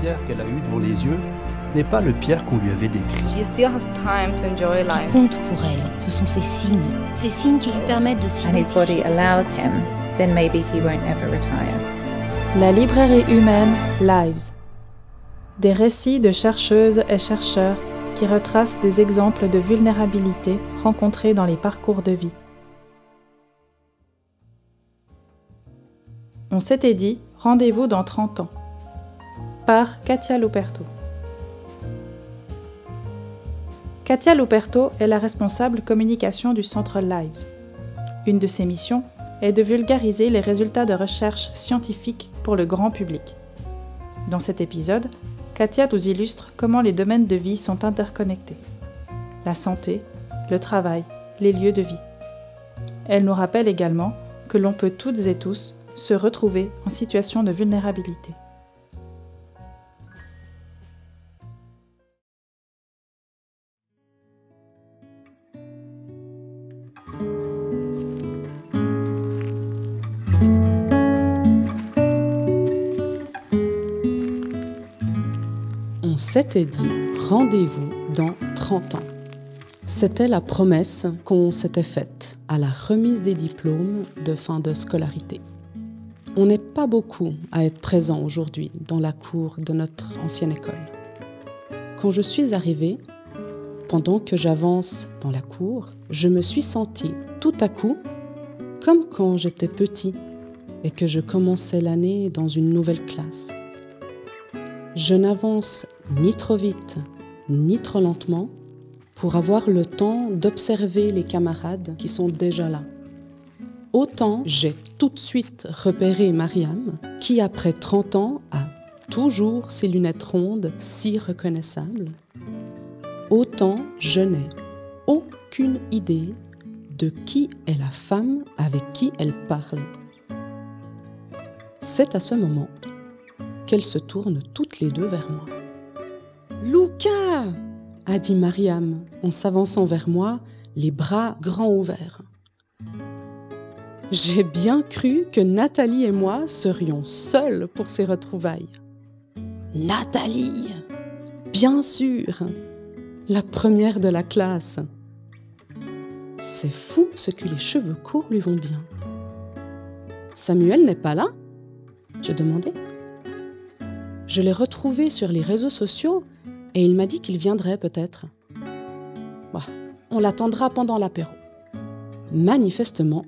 Pierre qu'elle a eu devant les yeux n'est pas le Pierre qu'on lui avait décrit. She still has time to enjoy Ce qui life. compte pour elle, ce sont ces signes, ces signes qui lui permettent de and his body s'identifier. allows him, then maybe he won't ever retire. La librairie humaine Lives. Des récits de chercheuses et chercheurs qui retracent des exemples de vulnérabilité rencontrés dans les parcours de vie. On s'était dit rendez-vous dans 30 ans. Katia Luperto. Katia Luperto est la responsable communication du centre Lives. Une de ses missions est de vulgariser les résultats de recherches scientifiques pour le grand public. Dans cet épisode, Katia nous illustre comment les domaines de vie sont interconnectés. La santé, le travail, les lieux de vie. Elle nous rappelle également que l'on peut toutes et tous se retrouver en situation de vulnérabilité. S'était dit rendez-vous dans 30 ans. C'était la promesse qu'on s'était faite à la remise des diplômes de fin de scolarité. On n'est pas beaucoup à être présent aujourd'hui dans la cour de notre ancienne école. Quand je suis arrivée, pendant que j'avance dans la cour, je me suis sentie tout à coup comme quand j'étais petit et que je commençais l'année dans une nouvelle classe. Je n'avance ni trop vite, ni trop lentement pour avoir le temps d'observer les camarades qui sont déjà là. Autant j'ai tout de suite repéré Mariam, qui après 30 ans a toujours ses lunettes rondes si reconnaissables, autant je n'ai aucune idée de qui est la femme avec qui elle parle. C'est à ce moment qu'elles se tournent toutes les deux vers moi. Luca a dit Mariam en s'avançant vers moi, les bras grands ouverts. J'ai bien cru que Nathalie et moi serions seuls pour ces retrouvailles. Nathalie Bien sûr La première de la classe. C'est fou ce que les cheveux courts lui vont bien. Samuel n'est pas là? J'ai demandé. Je l'ai retrouvé sur les réseaux sociaux et il m'a dit qu'il viendrait peut-être. Bah, on l'attendra pendant l'apéro. Manifestement,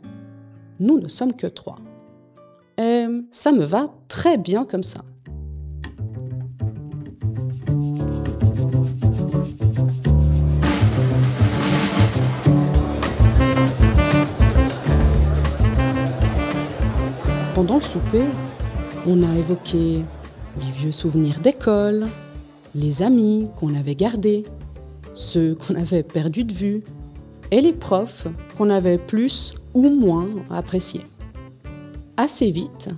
nous ne sommes que trois. Et ça me va très bien comme ça. Pendant le souper, on a évoqué les vieux souvenirs d'école, les amis qu'on avait gardés, ceux qu'on avait perdus de vue, et les profs qu'on avait plus ou moins appréciés. Assez vite,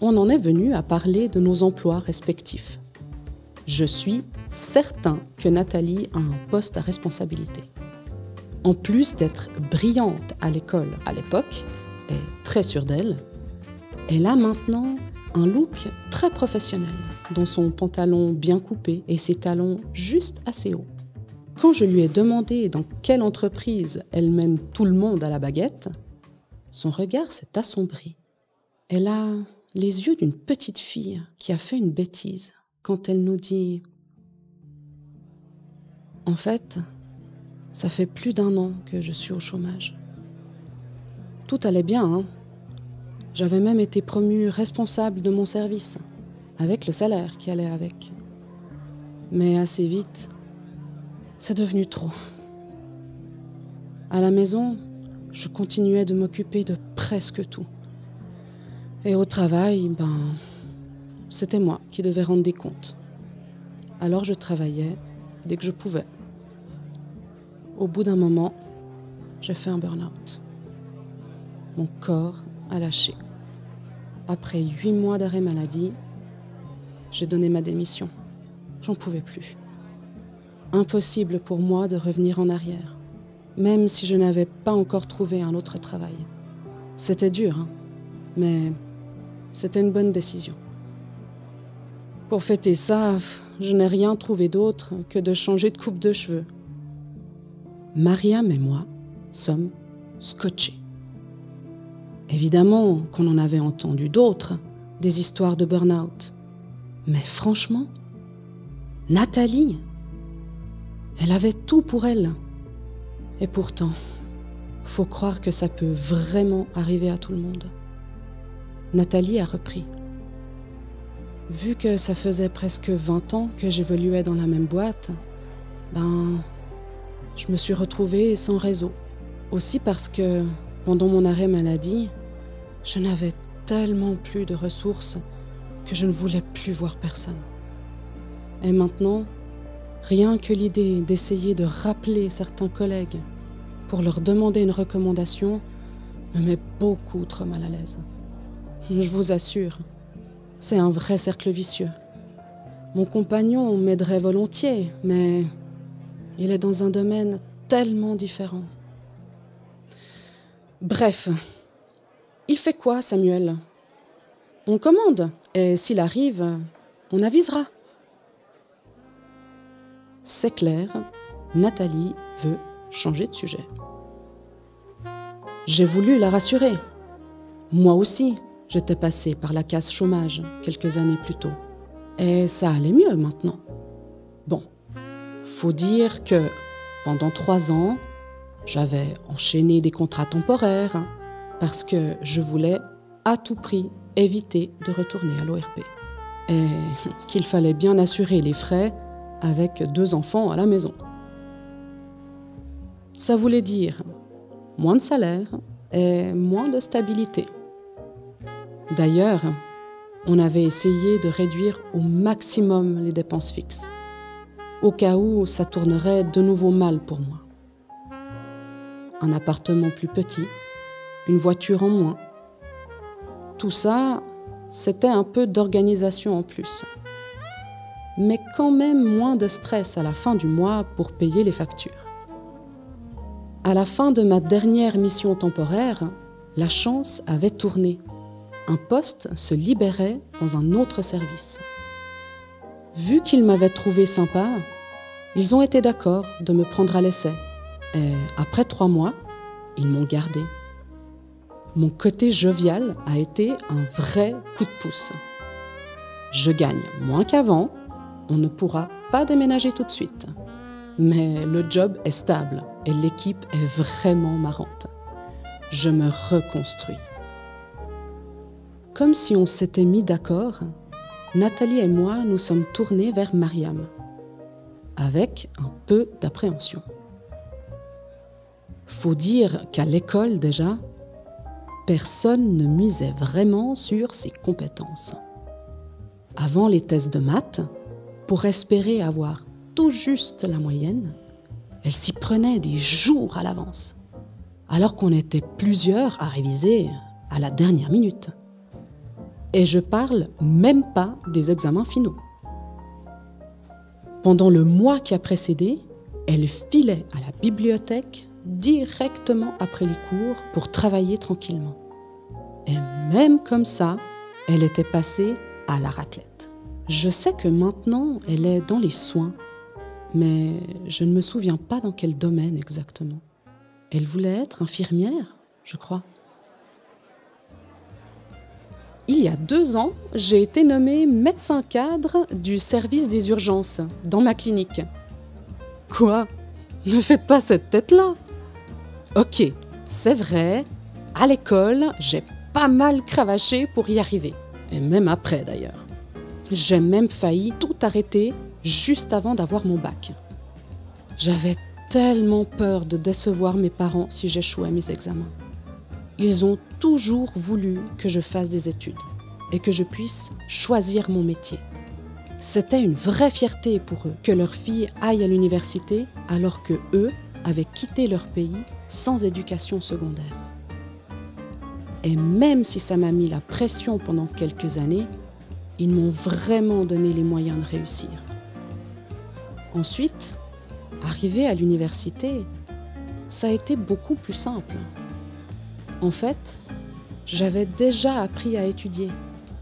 on en est venu à parler de nos emplois respectifs. Je suis certain que Nathalie a un poste à responsabilité. En plus d'être brillante à l'école à l'époque, et très sûre d'elle, elle a maintenant un look très professionnel, dans son pantalon bien coupé et ses talons juste assez hauts. Quand je lui ai demandé dans quelle entreprise elle mène tout le monde à la baguette, son regard s'est assombri. Elle a les yeux d'une petite fille qui a fait une bêtise quand elle nous dit En fait, ça fait plus d'un an que je suis au chômage. Tout allait bien, hein j'avais même été promue responsable de mon service, avec le salaire qui allait avec. Mais assez vite, c'est devenu trop. À la maison, je continuais de m'occuper de presque tout. Et au travail, ben, c'était moi qui devais rendre des comptes. Alors je travaillais dès que je pouvais. Au bout d'un moment, j'ai fait un burn-out. Mon corps a lâché. Après huit mois d'arrêt maladie, j'ai donné ma démission. J'en pouvais plus. Impossible pour moi de revenir en arrière, même si je n'avais pas encore trouvé un autre travail. C'était dur, hein, mais c'était une bonne décision. Pour fêter ça, je n'ai rien trouvé d'autre que de changer de coupe de cheveux. Mariam et moi sommes scotchés. Évidemment qu'on en avait entendu d'autres, des histoires de burn-out. Mais franchement, Nathalie, elle avait tout pour elle. Et pourtant, faut croire que ça peut vraiment arriver à tout le monde. Nathalie a repris. Vu que ça faisait presque 20 ans que j'évoluais dans la même boîte, ben, je me suis retrouvée sans réseau. Aussi parce que, pendant mon arrêt maladie, je n'avais tellement plus de ressources que je ne voulais plus voir personne. Et maintenant, rien que l'idée d'essayer de rappeler certains collègues pour leur demander une recommandation me met beaucoup trop mal à l'aise. Je vous assure, c'est un vrai cercle vicieux. Mon compagnon m'aiderait volontiers, mais il est dans un domaine tellement différent. Bref, il fait quoi, Samuel? On commande, et s'il arrive, on avisera. C'est clair, Nathalie veut changer de sujet. J'ai voulu la rassurer. Moi aussi, j'étais passée par la case chômage quelques années plus tôt. Et ça allait mieux maintenant. Bon, faut dire que pendant trois ans, j'avais enchaîné des contrats temporaires parce que je voulais à tout prix éviter de retourner à l'ORP. Et qu'il fallait bien assurer les frais avec deux enfants à la maison. Ça voulait dire moins de salaire et moins de stabilité. D'ailleurs, on avait essayé de réduire au maximum les dépenses fixes, au cas où ça tournerait de nouveau mal pour moi. Un appartement plus petit, une voiture en moins. Tout ça, c'était un peu d'organisation en plus. Mais quand même moins de stress à la fin du mois pour payer les factures. À la fin de ma dernière mission temporaire, la chance avait tourné. Un poste se libérait dans un autre service. Vu qu'ils m'avaient trouvé sympa, ils ont été d'accord de me prendre à l'essai. Et après trois mois, ils m'ont gardé. Mon côté jovial a été un vrai coup de pouce. Je gagne moins qu'avant, on ne pourra pas déménager tout de suite. Mais le job est stable et l'équipe est vraiment marrante. Je me reconstruis. Comme si on s'était mis d'accord, Nathalie et moi nous sommes tournés vers Mariam, avec un peu d'appréhension. Faut dire qu'à l'école déjà, personne ne misait vraiment sur ses compétences. Avant les tests de maths, pour espérer avoir tout juste la moyenne, elle s'y prenait des jours à l'avance, alors qu'on était plusieurs à réviser à la dernière minute. Et je parle même pas des examens finaux. Pendant le mois qui a précédé, elle filait à la bibliothèque directement après les cours pour travailler tranquillement. Et même comme ça, elle était passée à la raclette. Je sais que maintenant, elle est dans les soins mais je ne me souviens pas dans quel domaine exactement. Elle voulait être infirmière, je crois. Il y a deux ans, j'ai été nommée médecin cadre du service des urgences dans ma clinique. Quoi? Ne faites pas cette tête-là. Ok, c'est vrai, à l'école, j'ai pas mal cravaché pour y arriver. Et même après d'ailleurs. J'ai même failli tout arrêter juste avant d'avoir mon bac. J'avais tellement peur de décevoir mes parents si j'échouais mes examens. Ils ont toujours voulu que je fasse des études et que je puisse choisir mon métier. C'était une vraie fierté pour eux que leur fille aille à l'université alors que eux avaient quitté leur pays sans éducation secondaire. Et même si ça m'a mis la pression pendant quelques années, ils m'ont vraiment donné les moyens de réussir. Ensuite, arriver à l'université, ça a été beaucoup plus simple. En fait, j'avais déjà appris à étudier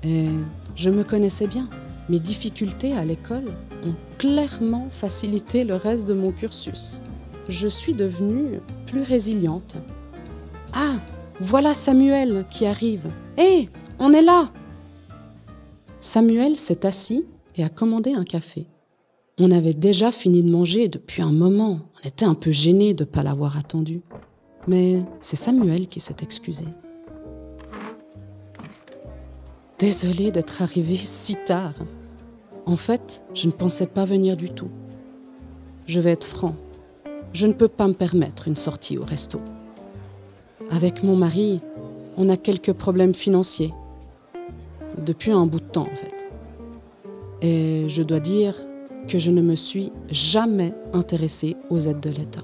et je me connaissais bien, mes difficultés à l'école ont clairement facilité le reste de mon cursus. Je suis devenue résiliente. Ah, voilà Samuel qui arrive. Hé, on est là Samuel s'est assis et a commandé un café. On avait déjà fini de manger depuis un moment. On était un peu gênés de ne pas l'avoir attendu. Mais c'est Samuel qui s'est excusé. Désolée d'être arrivée si tard. En fait, je ne pensais pas venir du tout. Je vais être franc. Je ne peux pas me permettre une sortie au resto. Avec mon mari, on a quelques problèmes financiers. Depuis un bout de temps, en fait. Et je dois dire que je ne me suis jamais intéressée aux aides de l'État.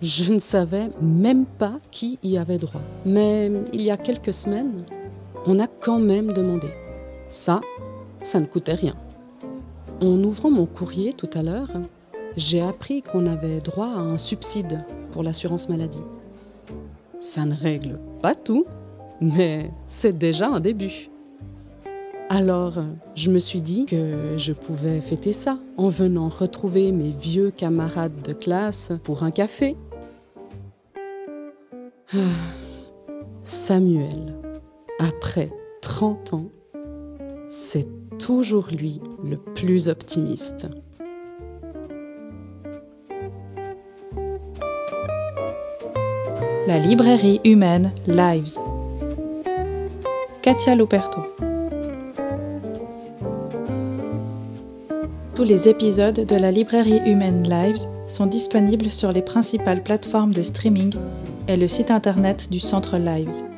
Je ne savais même pas qui y avait droit. Mais il y a quelques semaines, on a quand même demandé. Ça, ça ne coûtait rien. En ouvrant mon courrier tout à l'heure, j'ai appris qu'on avait droit à un subside pour l'assurance maladie. Ça ne règle pas tout, mais c'est déjà un début. Alors, je me suis dit que je pouvais fêter ça en venant retrouver mes vieux camarades de classe pour un café. Ah, Samuel, après 30 ans, c'est toujours lui le plus optimiste. La librairie humaine Lives. Katia Luperto. Tous les épisodes de la librairie humaine Lives sont disponibles sur les principales plateformes de streaming et le site internet du centre Lives.